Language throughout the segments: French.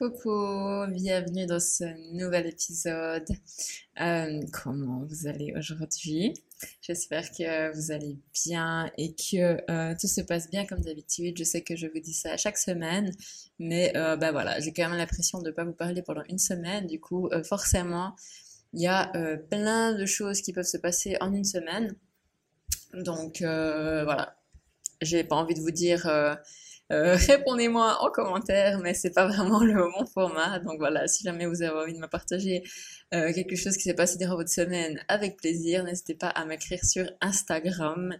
Coucou, bienvenue dans ce nouvel épisode. Euh, comment vous allez aujourd'hui? J'espère que vous allez bien et que euh, tout se passe bien comme d'habitude. Je sais que je vous dis ça chaque semaine, mais euh, ben voilà, j'ai quand même l'impression de ne pas vous parler pendant une semaine. Du coup, euh, forcément, il y a plein de choses qui peuvent se passer en une semaine. Donc voilà, j'ai pas envie de vous dire euh, répondez-moi en commentaire, mais c'est pas vraiment le bon format. Donc voilà, si jamais vous avez envie de me partager euh, quelque chose qui s'est passé durant votre semaine, avec plaisir, n'hésitez pas à m'écrire sur Instagram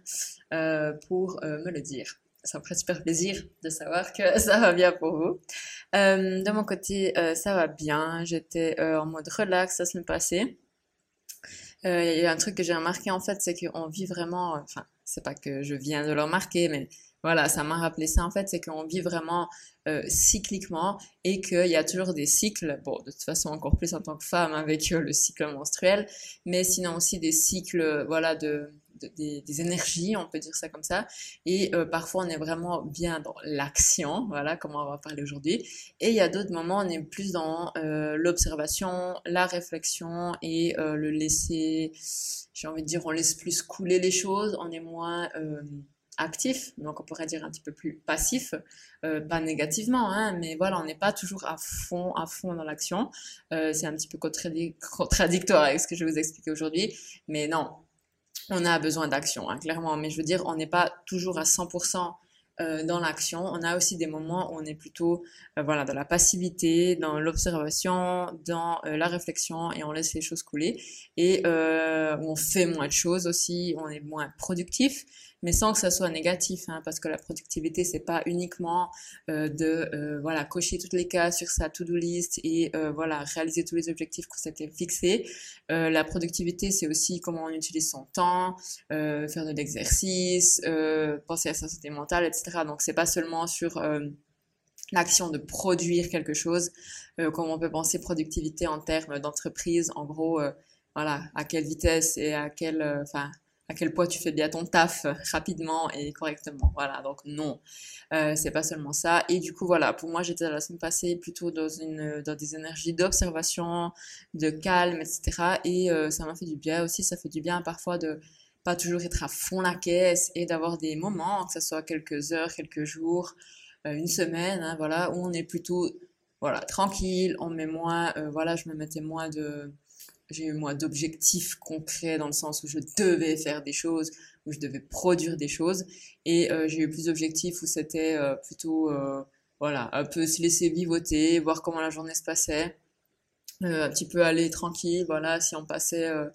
euh, pour me le dire. Ça me ferait super plaisir de savoir que ça va bien pour vous. De mon côté, ça va bien. J'étais en mode relax la semaine passée. Il y a un truc que j'ai remarqué en fait, c'est qu'on vit vraiment, enfin, c'est pas que je viens de le remarquer, mais voilà, ça m'a rappelé ça en fait, c'est qu'on vit vraiment euh, cycliquement et qu'il y a toujours des cycles, bon, de toute façon encore plus en tant que femme avec euh, le cycle menstruel, mais sinon aussi des cycles, voilà, de, de- des, énergies, on peut dire ça comme ça, et euh, parfois on est vraiment bien dans l'action, voilà, comme on va parler aujourd'hui, et il y a d'autres moments on est plus dans euh, l'observation, la réflexion et euh, le laisser, j'ai envie de dire, on laisse plus couler les choses, on est moins actif, donc on pourrait dire un petit peu plus passif, euh, pas négativement, hein, mais voilà, on n'est pas toujours à fond, à fond dans l'action. Euh, c'est un petit peu contradi- contradictoire avec ce que je vais vous expliquer aujourd'hui, mais non, on a besoin d'action, hein, clairement. Mais je veux dire, on n'est pas toujours à 100% euh, dans l'action. On a aussi des moments où on est plutôt, euh, voilà, dans la passivité, dans l'observation, dans la réflexion, et on laisse les choses couler. Et on fait moins de choses aussi, on est moins productif, mais sans que ça soit négatif, hein, parce que la productivité, c'est pas uniquement euh, de, euh, voilà, cocher toutes les cases sur sa to-do list et euh, voilà, réaliser tous les objectifs qu'on s'était fixés. Euh, la productivité, c'est aussi comment on utilise son temps, euh, faire de l'exercice, euh, penser à sa santé mentale, etc. Donc, c'est pas seulement sur l'action de produire quelque chose, comme on peut penser productivité en termes d'entreprise, en gros, voilà, à quelle vitesse et à quel, euh, enfin, à quel point tu fais bien ton taf euh, rapidement et correctement. Voilà, donc non, euh, c'est pas seulement ça. Et du coup, voilà, pour moi, j'étais la semaine passée plutôt dans une, dans des énergies d'observation, de calme, etc. Et euh, ça m'a fait du bien aussi. Ça fait du bien parfois de pas toujours être à fond la caisse et d'avoir des moments, que ce soit quelques heures, quelques jours, euh, une semaine, hein, voilà, où on est plutôt, voilà, tranquille, on met moins, euh, voilà, je me mettais moins de, j'ai eu moins d'objectifs concrets dans le sens où je devais faire des choses, où je devais produire des choses, et euh, j'ai eu plus d'objectifs où c'était euh, plutôt, euh, voilà, un peu se laisser vivoter, voir comment la journée se passait, euh, un petit peu aller tranquille, voilà, si on passait euh,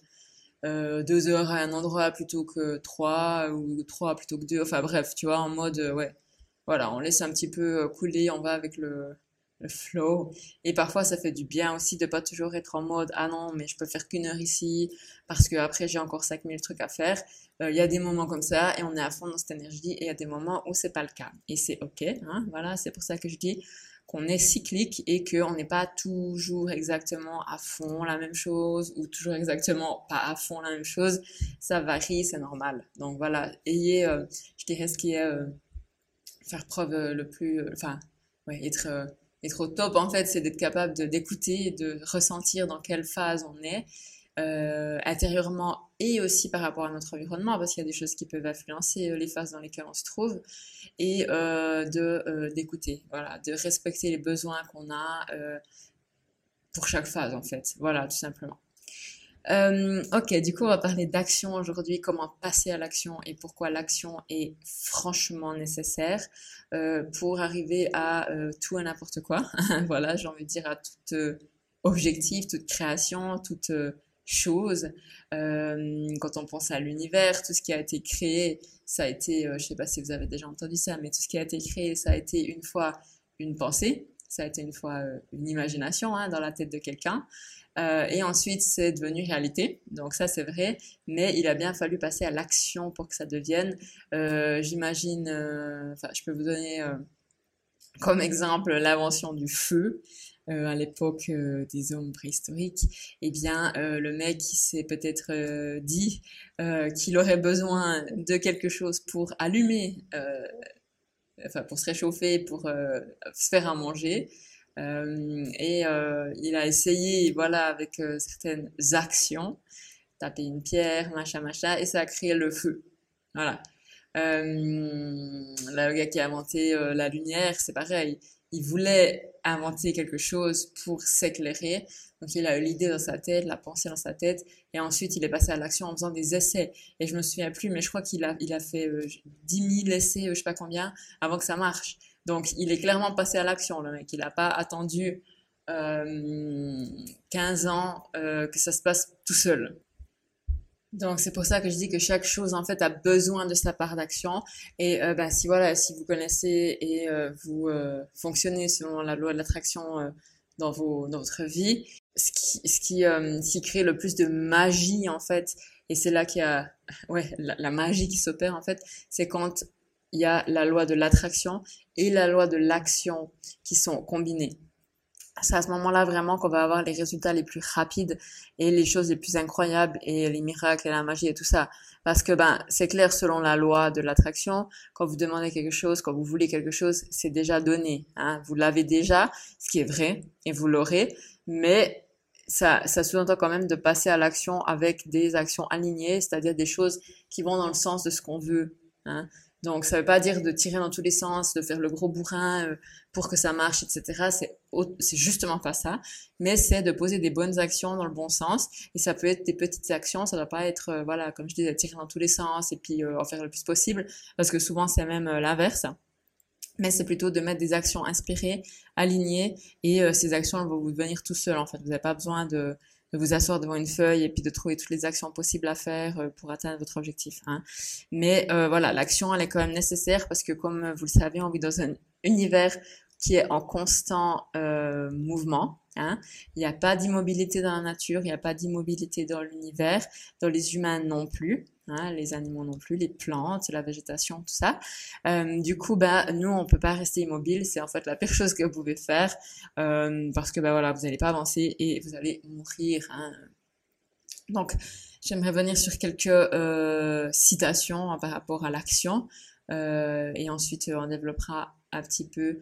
euh, deux heures à un endroit plutôt que trois, ou trois plutôt que deux, enfin bref, tu vois, en mode, ouais, voilà, on laisse un petit peu couler, on va avec le, le flow. Et parfois, ça fait du bien aussi de pas toujours être en mode, ah non, mais je peux faire qu'une heure ici, parce que après j'ai encore 5000 trucs à faire. Euh, Il y a des moments comme ça, et on est à fond dans cette énergie, et il y a des moments où c'est pas le cas. Et c'est ok, hein, voilà, c'est pour ça que je dis qu'on est cyclique et qu'on n'est pas toujours exactement à fond la même chose, ou toujours exactement pas à fond la même chose. Ça varie, c'est normal. Donc voilà, ayez, euh, je dirais, ce qui est euh, faire preuve le plus, enfin, ouais, être, être au top en fait, c'est d'être capable de d'écouter, et de ressentir dans quelle phase on est euh, intérieurement et aussi par rapport à notre environnement, parce qu'il y a des choses qui peuvent influencer euh, les phases dans lesquelles on se trouve, et euh, de d'écouter, voilà, de respecter les besoins qu'on a pour chaque phase en fait, voilà, tout simplement. Euh, ok, du coup, on va parler d'action aujourd'hui, comment passer à l'action et pourquoi l'action est franchement nécessaire euh, pour arriver à euh, tout et n'importe quoi. Voilà, j'ai envie de dire à tout objectif, toute création, toute chose. Quand on pense à l'univers, tout ce qui a été créé, ça a été, je sais pas si vous avez déjà entendu ça, mais tout ce qui a été créé, ça a été une fois une pensée, ça a été une fois une imagination hein, dans la tête de quelqu'un. Euh, et ensuite, c'est devenu réalité. Donc ça, c'est vrai. Mais il a bien fallu passer à l'action pour que ça devienne. Euh, J'imagine, euh, enfin, je peux vous donner comme exemple l'invention du feu. À l'époque des hommes préhistoriques, eh bien, le mec s'est peut-être dit qu'il aurait besoin de quelque chose pour allumer, enfin pour se réchauffer, pour se faire à manger, et il a essayé, voilà, avec certaines actions, taper une pierre, machin, machin, et ça a créé le feu. Voilà. le gars qui a inventé la lumière, c'est pareil il voulait inventer quelque chose pour s'éclairer. Donc il a eu l'idée dans sa tête, la pensée dans sa tête, et ensuite il est passé à l'action en faisant des essais. Et je me souviens plus, mais je crois qu'il a, il a fait euh, 10 000 essais, euh, je sais pas combien, avant que ça marche. Donc il est clairement passé à l'action, le mec. Il n'a pas attendu euh, 15 ans euh, que ça se passe tout seul. Donc c'est pour ça que je dis que chaque chose en fait a besoin de sa part d'action et euh, ben, si voilà si vous connaissez et euh, vous euh, fonctionnez selon la loi de l'attraction dans dans votre vie ce qui ce qui, qui crée le plus de magie en fait et c'est là qu'il y a ouais la magie qui s'opère en fait c'est quand il y a la loi de l'attraction et la loi de l'action qui sont combinées c'est à ce moment-là vraiment qu'on va avoir les résultats les plus rapides et les choses les plus incroyables et les miracles et la magie et tout ça. Parce que ben c'est clair selon la loi de l'attraction, quand vous demandez quelque chose, quand vous voulez quelque chose, c'est déjà donné. Hein. Vous l'avez déjà, ce qui est vrai, et vous l'aurez. Mais ça, ça sous-entend quand même de passer à l'action avec des actions alignées, c'est-à-dire des choses qui vont dans le sens de ce qu'on veut. Hein. Donc, ça veut pas dire de tirer dans tous les sens, de faire le gros bourrin euh, pour que ça marche, etc. C'est, justement pas ça. Mais c'est de poser des bonnes actions dans le bon sens. Et ça peut être des petites actions. Ça doit pas être, euh, voilà, comme je disais, tirer dans tous les sens et puis euh, en faire le plus possible. Parce que souvent, c'est même l'inverse. Mais c'est plutôt de mettre des actions inspirées, alignées. Et ces actions, elles vont vous venir tout seul, en fait. Vous n'avez pas besoin de, de vous asseoir devant une feuille et puis de trouver toutes les actions possibles à faire euh, pour atteindre votre objectif. Hein. Mais euh, voilà, l'action, elle est quand même nécessaire parce que comme vous le savez, on vit dans un univers qui est en constant euh, mouvement. Hein. Il n'y a pas d'immobilité dans la nature, il n'y a pas d'immobilité dans l'univers, dans les humains non plus. Hein, les animaux non plus, les plantes, la végétation, tout ça. Euh, du coup, bah, nous, on peut pas rester immobile. C'est en fait la pire chose que vous pouvez faire euh, parce que bah voilà, vous n'allez pas avancer et vous allez mourir. Hein. Donc, j'aimerais venir sur quelques euh, citations hein, par rapport à l'action et ensuite on développera un petit peu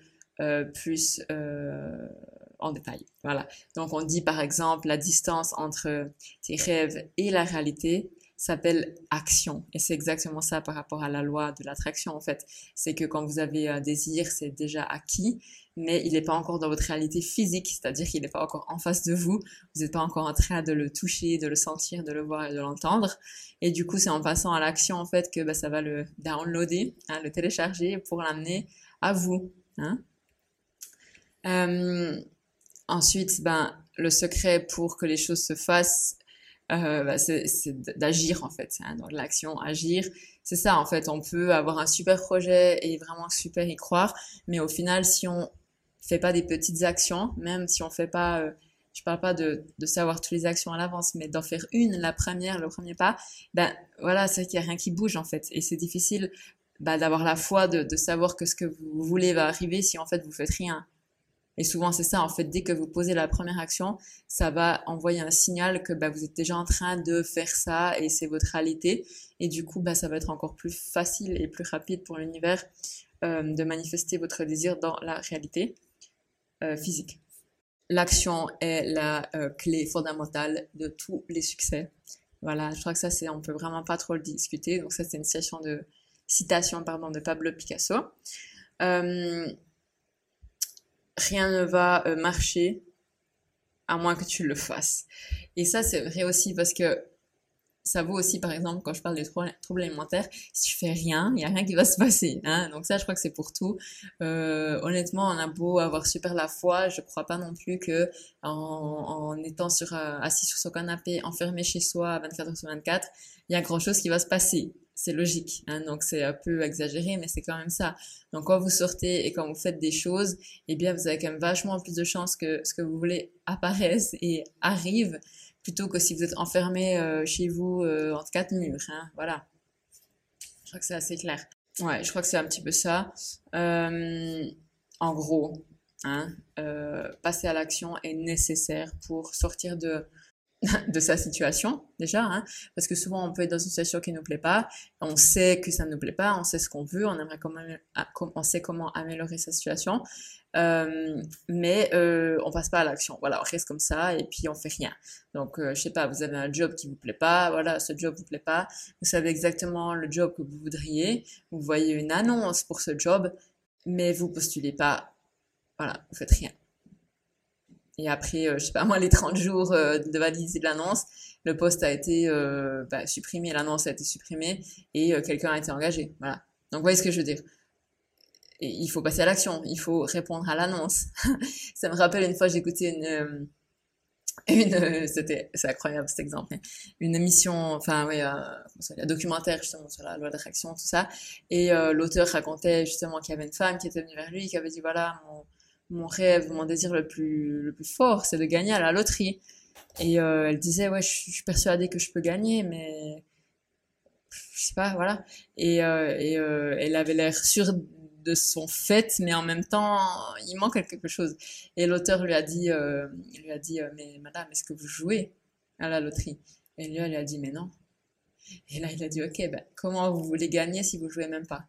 plus en détail. Voilà. Donc, on dit par exemple la distance entre tes rêves et la réalité s'appelle action. Et c'est exactement ça par rapport à la loi de l'attraction, en fait. C'est que quand vous avez un désir, c'est déjà acquis, mais il n'est pas encore dans votre réalité physique, c'est-à-dire qu'il n'est pas encore en face de vous. Vous n'êtes pas encore en train de le toucher, de le sentir, de le voir et de l'entendre. Et du coup, c'est en passant à l'action, en fait, que bah, ça va le downloader, hein, le télécharger pour l'amener à vous. Hein. Euh, ensuite, ben, le secret pour que les choses se fassent, euh, bah, c'est d'agir en fait, hein, dans l'action, agir. C'est ça en fait, on peut avoir un super projet et vraiment super y croire, mais au final, si on fait pas des petites actions, même si on fait pas, euh, je parle pas de, de savoir toutes les actions à l'avance, mais d'en faire une, la première, le premier pas, ben voilà, c'est qu'il y a rien qui bouge en fait, et c'est difficile bah, d'avoir la foi de, de savoir que ce que vous voulez va arriver si en fait vous faites rien. Et souvent, c'est ça, en fait, dès que vous posez la première action, ça va envoyer un signal que bah, vous êtes déjà en train de faire ça et c'est votre réalité. Et du coup, bah, ça va être encore plus facile et plus rapide pour l'univers euh, de manifester votre désir dans la réalité euh, physique. L'action est la euh, clé fondamentale de tous les succès. Voilà, je crois que ça, c'est, on peut vraiment pas trop le discuter. Donc ça, c'est une citation de, Pablo Picasso. Rien ne va euh, marcher à moins que tu le fasses. Et ça, c'est vrai aussi parce que ça vaut aussi, par exemple, quand je parle des troubles alimentaires, si tu fais rien, il n'y a rien qui va se passer. Hein Donc ça, je crois que c'est pour tout. Euh, honnêtement, on a beau avoir super la foi, je crois pas non plus que en, en étant sur, euh, assis sur son canapé, enfermé chez soi 24 heures sur 24, il y a grand chose qui va se passer c'est logique. Hein, donc c'est un peu exagéré, mais c'est quand même ça. Donc quand vous sortez et quand vous faites des choses, eh bien vous avez quand même vachement plus de chances que ce que vous voulez apparaisse et arrive, plutôt que si vous êtes enfermé euh, chez vous euh, entre quatre murs. Hein, voilà. Je crois que c'est assez clair. Ouais, je crois que c'est un petit peu ça. Euh, en gros, hein, passer à l'action est nécessaire pour sortir de de sa situation déjà, hein, parce que souvent on peut être dans une situation qui nous plaît pas, on sait que ça ne nous plaît pas, on sait ce qu'on veut, on aimerait comment, on sait comment améliorer sa situation, euh, mais euh, on passe pas à l'action. Voilà, on reste comme ça et puis on fait rien. Donc euh, je sais pas, vous avez un job qui vous plaît pas, voilà, ce job vous plaît pas, vous savez exactement le job que vous voudriez, vous voyez une annonce pour ce job, mais vous postulez pas, voilà, vous faites rien. Et après, euh, je sais pas moi, les 30 jours euh, de validité de l'annonce, le poste a été euh, bah, supprimé, l'annonce a été supprimée et quelqu'un a été engagé. Voilà. Donc, vous voyez ce que je veux dire. Il faut passer à l'action, il faut répondre à l'annonce. ça me rappelle une fois, j'écoutais une, une, c'était, c'est incroyable cet exemple, une émission, enfin oui, un documentaire justement sur la loi de réaction, tout ça, et l'auteur racontait justement qu'il y avait une femme qui était venue vers lui, qui avait dit voilà, mon, mon rêve, mon désir le plus, le plus fort, c'est de gagner à la loterie. Et euh, elle disait, ouais, je suis persuadée que je peux gagner, mais je sais pas, voilà. Et, euh, et euh, elle avait l'air sûre de son fait, mais en même temps, il manque quelque chose. Et l'auteur lui a dit, lui a dit, mais madame, est-ce que vous jouez à la loterie? Et lui, elle lui a dit, mais non. Et là, il a dit, ok, ben, comment vous voulez gagner si vous jouez même pas?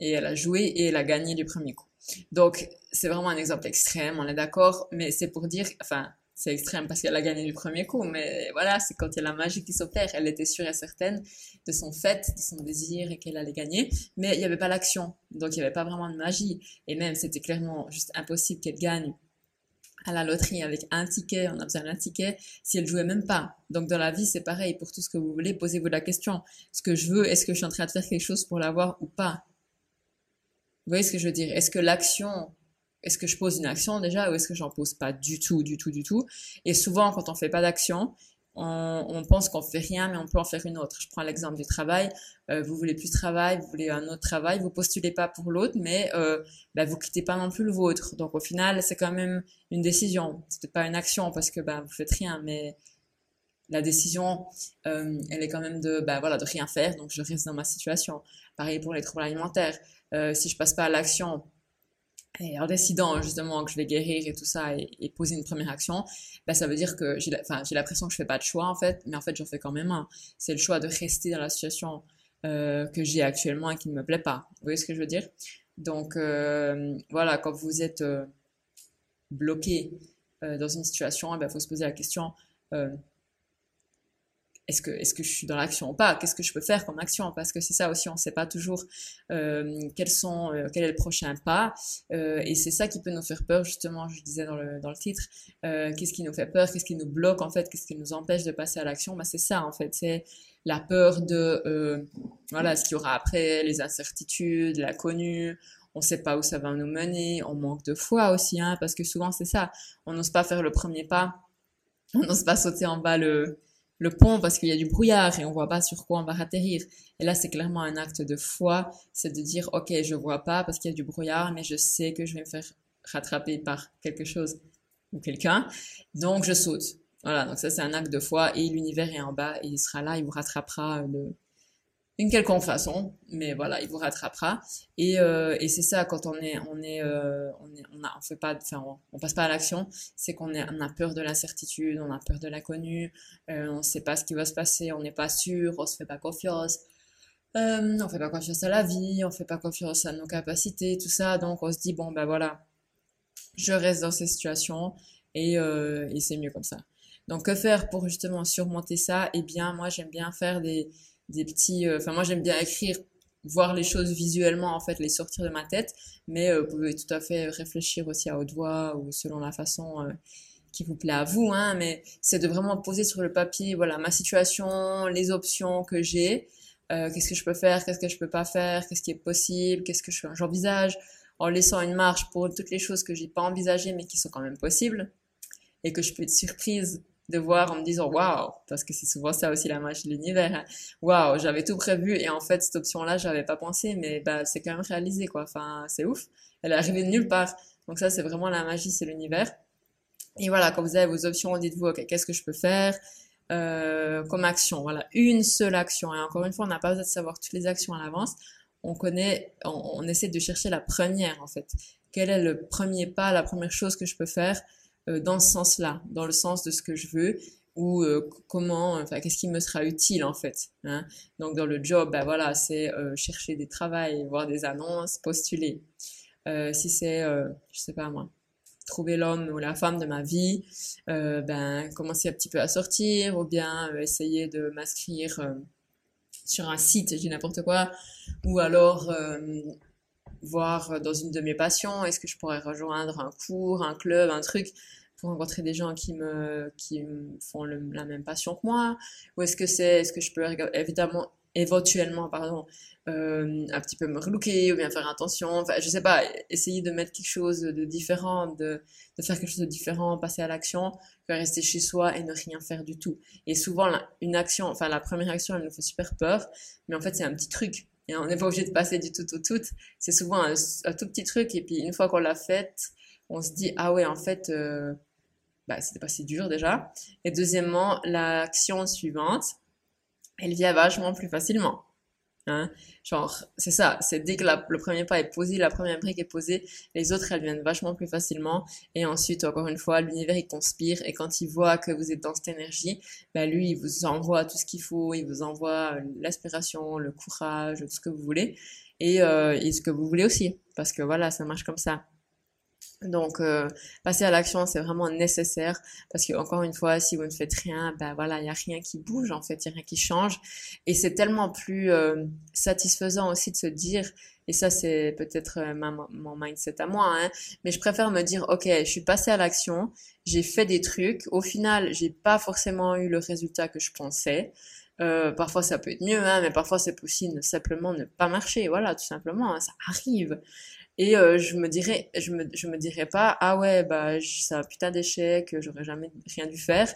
Et elle a joué et elle a gagné du premier coup. Donc, c'est vraiment un exemple extrême, on est d'accord, mais c'est pour dire, enfin, c'est extrême parce qu'elle a gagné du premier coup, mais voilà, c'est quand il y a la magie qui s'opère. Elle était sûre et certaine de son fait, de son désir et qu'elle allait gagner, mais il n'y avait pas l'action, donc il n'y avait pas vraiment de magie. Et même, c'était clairement juste impossible qu'elle gagne à la loterie avec un ticket, on a besoin d'un ticket, si elle jouait même pas. Donc dans la vie, c'est pareil, pour tout ce que vous voulez, posez-vous la question. Ce que je veux, est-ce que je suis en train de faire quelque chose pour l'avoir ou pas? Vous voyez ce que je veux dire? Est-ce que l'action, est-ce que je pose une action déjà ou est-ce que j'en pose pas du tout, du tout, du tout? Et souvent, quand on fait pas d'action, on, on, pense qu'on fait rien, mais on peut en faire une autre. Je prends l'exemple du travail. Euh, vous voulez plus de travail, vous voulez un autre travail, vous postulez pas pour l'autre, mais euh, bah, vous quittez pas non plus le vôtre. Donc au final, c'est quand même une décision. C'est pas une action parce que bah, vous faites rien, mais la décision, euh, elle est quand même de, bah, voilà, de rien faire. Donc je reste dans ma situation. Pareil pour les troubles alimentaires. Euh, si je passe pas à l'action et en décidant justement que je vais guérir et tout ça et, poser une première action, bah, ça veut dire que j'ai l'impression que je fais pas de choix en fait, mais en fait j'en fais quand même un. C'est le choix de rester dans la situation euh, que j'ai actuellement et qui ne me plaît pas. Vous voyez ce que je veux dire? Donc euh, voilà, quand vous êtes bloqué dans une situation, il eh ben, faut se poser la question est-ce que est-ce que je suis dans l'action ou pas? Qu'est-ce que je peux faire comme action? Parce que c'est ça aussi, on ne sait pas toujours euh, quels sont euh, quel est le prochain pas, euh, et c'est ça qui peut nous faire peur justement. Je disais dans le dans le titre, euh, qu'est-ce qui nous fait peur? Qu'est-ce qui nous bloque en fait? Qu'est-ce qui nous empêche de passer à l'action? Bah, c'est ça en fait, c'est la peur de euh, voilà ce qu'il y aura après, les incertitudes, l'inconnu. On ne sait pas où ça va nous mener. On manque de foi aussi, hein, parce que souvent c'est ça. On n'ose pas faire le premier pas. On n'ose pas sauter en bas le le pont parce qu'il y a du brouillard et on voit pas sur quoi on va atterrir. Et là, c'est clairement un acte de foi, c'est de dire, ok, je vois pas parce qu'il y a du brouillard, mais je sais que je vais me faire rattraper par quelque chose ou quelqu'un, donc je saute. Voilà, donc ça c'est un acte de foi et l'univers est en bas et il sera là, il vous rattrapera de, d'une quelconque façon, mais voilà, il vous rattrapera. Et, euh, et c'est ça quand on est, on est, euh, on on, on fait pas, enfin, on, passe pas à l'action, c'est qu'on on a peur de l'incertitude, on a peur de l'inconnu, euh, on sait pas ce qui va se passer, on n'est pas sûr, on se fait pas confiance, euh, on fait pas confiance à la vie, on fait pas confiance à nos capacités, tout ça, donc on se dit bon ben voilà, je reste dans ces situations et, euh, et c'est mieux comme ça. Donc que faire pour justement surmonter ça? Eh bien, moi j'aime bien faire des des petits. Euh, enfin, moi, j'aime bien écrire, voir les choses visuellement, en fait, les sortir de ma tête. Mais euh, vous pouvez tout à fait réfléchir aussi à haute voix ou selon la façon euh, qui vous plaît à vous. Hein, mais c'est de vraiment poser sur le papier, voilà, ma situation, les options que j'ai. qu'est-ce que je peux faire, qu'est-ce que je peux pas faire, qu'est-ce qui est possible, qu'est-ce que j'envisage, en laissant une marge pour toutes les choses que j'ai pas envisagées mais qui sont quand même possibles et que je peux être surprise de voir en me disant waouh parce que c'est souvent ça aussi la magie de l'univers hein. waouh j'avais tout prévu et en fait cette option là j'avais pas pensé mais bah c'est quand même réalisé quoi. Enfin c'est ouf. Elle est arrivée de nulle part. Donc ça c'est vraiment la magie c'est l'univers. Et voilà quand vous avez vos options dites-vous ok qu'est-ce que je peux faire euh, comme action. Voilà une seule action. Et encore une fois on n'a pas besoin de savoir toutes les actions à l'avance. On connaît on, on essaie de chercher la première en fait. Quel est le premier pas la première chose que je peux faire? Dans ce sens-là, dans le sens de ce que je veux. ou euh, comment, enfin, qu'est-ce qui me sera utile en fait. Hein. Donc dans le job, ben voilà, c'est euh, chercher des travails, voir des annonces, postuler. Euh, si c'est, je sais pas moi, trouver l'homme ou la femme de ma vie, ben commencer un petit peu à sortir ou bien essayer de m'inscrire sur un site, je dis n'importe quoi, ou alors voir dans une de mes passions, est-ce que je pourrais rejoindre un cours, un club, un truc pour rencontrer des gens qui me, qui font la même passion que moi? Ou est-ce que c'est, est-ce que je peux évidemment, éventuellement, pardon, euh, un petit peu me relooker ou bien faire attention, enfin, je sais pas, essayer de mettre quelque chose de différent, de, de faire quelque chose de différent, passer à l'action, que rester chez soi et ne rien faire du tout. Et souvent, une action, enfin, la première action, elle nous fait super peur, mais en fait, c'est un petit truc. Et on n'est pas obligé de passer du tout au tout. C'est souvent un, tout petit truc. Et puis, une fois qu'on l'a fait, on se dit, ah ouais, en fait, euh, bah, c'était pas si dur déjà. Et deuxièmement, l'action suivante, elle vient vachement plus facilement. Hein Genre, c'est ça, c'est dès que le premier pas est posé, la première brique est posée, les autres, elles viennent vachement plus facilement. Et ensuite, encore une fois, l'univers, il conspire. Et quand il voit que vous êtes dans cette énergie, bah, lui, il vous envoie tout ce qu'il faut, il vous envoie l'aspiration, le courage, tout ce que vous voulez. Et, euh, et ce que vous voulez aussi. Parce que voilà, ça marche comme ça. Donc, euh, passer à l'action, c'est vraiment nécessaire parce que encore une fois, si vous ne faites rien, ben voilà, il n'y a rien qui bouge en fait, il n'y a rien qui change. Et c'est tellement plus euh, satisfaisant aussi de se dire, et ça c'est peut-être euh, mon mindset à moi, hein, mais je préfère me dire, ok, je suis passé à l'action, j'ai fait des trucs, au final, j'ai pas forcément eu le résultat que je pensais. Euh, parfois ça peut être mieux, hein, mais parfois c'est possible simplement ne pas marcher. Voilà, tout simplement, hein, ça arrive. Et euh, je me dirais, je me, je me dirais pas, ah ouais, bah c'est un putain d'échec, j'aurais jamais rien dû faire.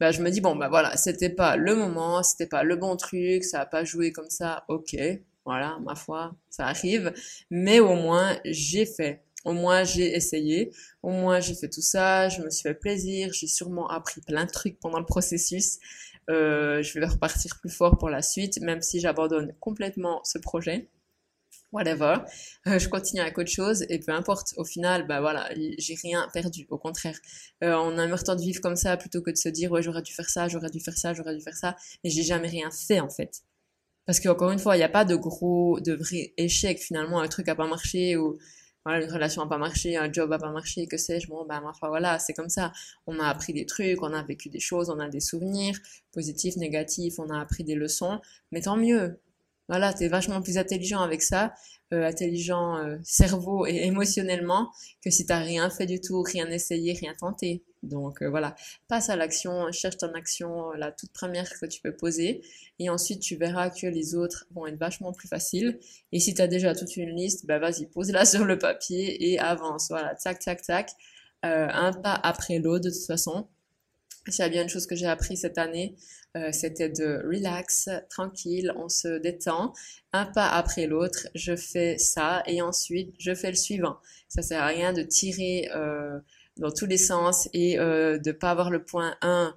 Bah je me dis bon bah voilà, c'était pas le moment, c'était pas le bon truc, ça a pas joué comme ça, ok, voilà, ma foi, ça arrive. Mais au moins j'ai fait, au moins j'ai essayé, au moins j'ai fait tout ça, je me suis fait plaisir, j'ai sûrement appris plein de trucs pendant le processus. Euh, je vais repartir plus fort pour la suite, même si j'abandonne complètement ce projet whatever. Euh, je continue avec autre chose et peu importe. Au final, bah voilà, j'ai rien perdu. Au contraire, euh, on a le temps de vivre comme ça plutôt que de se dire ouais j'aurais dû faire ça, j'aurais dû faire ça, j'aurais dû faire ça. Et j'ai jamais rien fait en fait. Parce qu'encore une fois, il n'y a pas de gros, de vrai échec finalement. Un truc a pas marché ou voilà, une relation a pas marché, un job a pas marché, que sais-je. Bon, bah ma foi, voilà, c'est comme ça. On a appris des trucs, on a vécu des choses, on a des souvenirs positifs, négatifs, on a appris des leçons. Mais tant mieux voilà, t'es vachement plus intelligent avec ça, euh, intelligent euh, cerveau et émotionnellement, que si t'as rien fait du tout, rien essayé, rien tenté. Donc euh, voilà, passe à l'action, cherche ton action, la toute première que tu peux poser, et ensuite tu verras que les autres vont être vachement plus faciles. Et si t'as déjà toute une liste, bah vas-y, pose-la sur le papier et avance. Voilà, tac, tac, tac, un pas après l'autre de toute façon. S'il y a bien une chose que j'ai appris cette année, euh, c'était de relax, tranquille, on se détend, un pas après l'autre, je fais ça et ensuite je fais le suivant. Ça sert à rien de tirer euh, dans tous les sens et euh, de pas avoir le point 1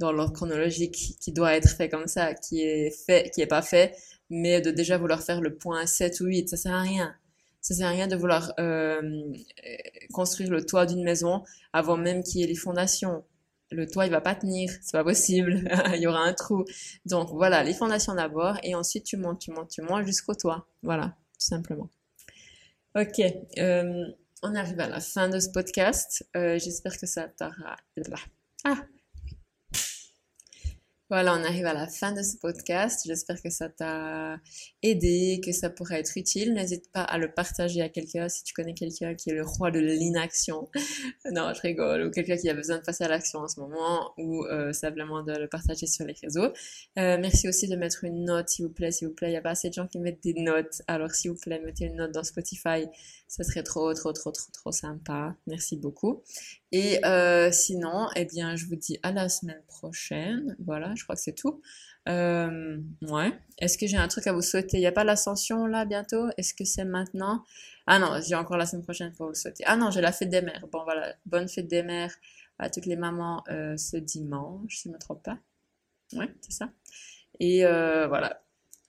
dans l'ordre chronologique qui doit être fait comme ça, qui est fait, qui est pas fait, mais de déjà vouloir faire le point 7 ou 8, ça sert à rien. Ça sert à rien de vouloir euh, construire le toit d'une maison avant même qu'il y ait les fondations le toit il va pas tenir, c'est pas possible, il y aura un trou. Donc voilà, les fondations d'abord et ensuite tu montes, tu montes, tu montes jusqu'au toit. Voilà, tout simplement. Ok, euh, on arrive à la fin de ce podcast. Euh, j'espère que ça t'aura... Ah, voilà, on arrive à la fin de ce podcast. J'espère que ça t'a aidé, que ça pourrait être utile. N'hésite pas à le partager à quelqu'un si tu connais quelqu'un qui est le roi de l'inaction. non, je rigole. Ou quelqu'un qui a besoin de passer à l'action en ce moment ou euh, simplement de le partager sur les réseaux. Euh, merci aussi de mettre une note, s'il vous plaît, s'il vous plaît. Il n'y a pas assez de gens qui mettent des notes. Alors, s'il vous plaît, mettez une note dans Spotify. Ça serait trop, trop, trop, trop, trop sympa. Merci beaucoup. Et euh, sinon, eh bien, je vous dis à la semaine prochaine. Voilà, je crois que c'est tout. Euh, ouais. Est-ce que j'ai un truc à vous souhaiter? Il n'y a pas l'ascension là bientôt? Est-ce que c'est maintenant? Ah non, j'ai encore la semaine prochaine pour vous souhaiter. Ah non, j'ai la fête des mères. Bon voilà, bonne fête des mères à toutes les mamans euh, ce dimanche, si je ne me trompe pas. Ouais, c'est ça. Et euh, voilà,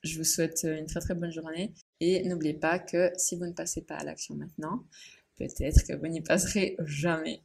je vous souhaite une très très bonne journée. Et n'oubliez pas que si vous ne passez pas à l'action maintenant, peut-être que vous n'y passerez jamais.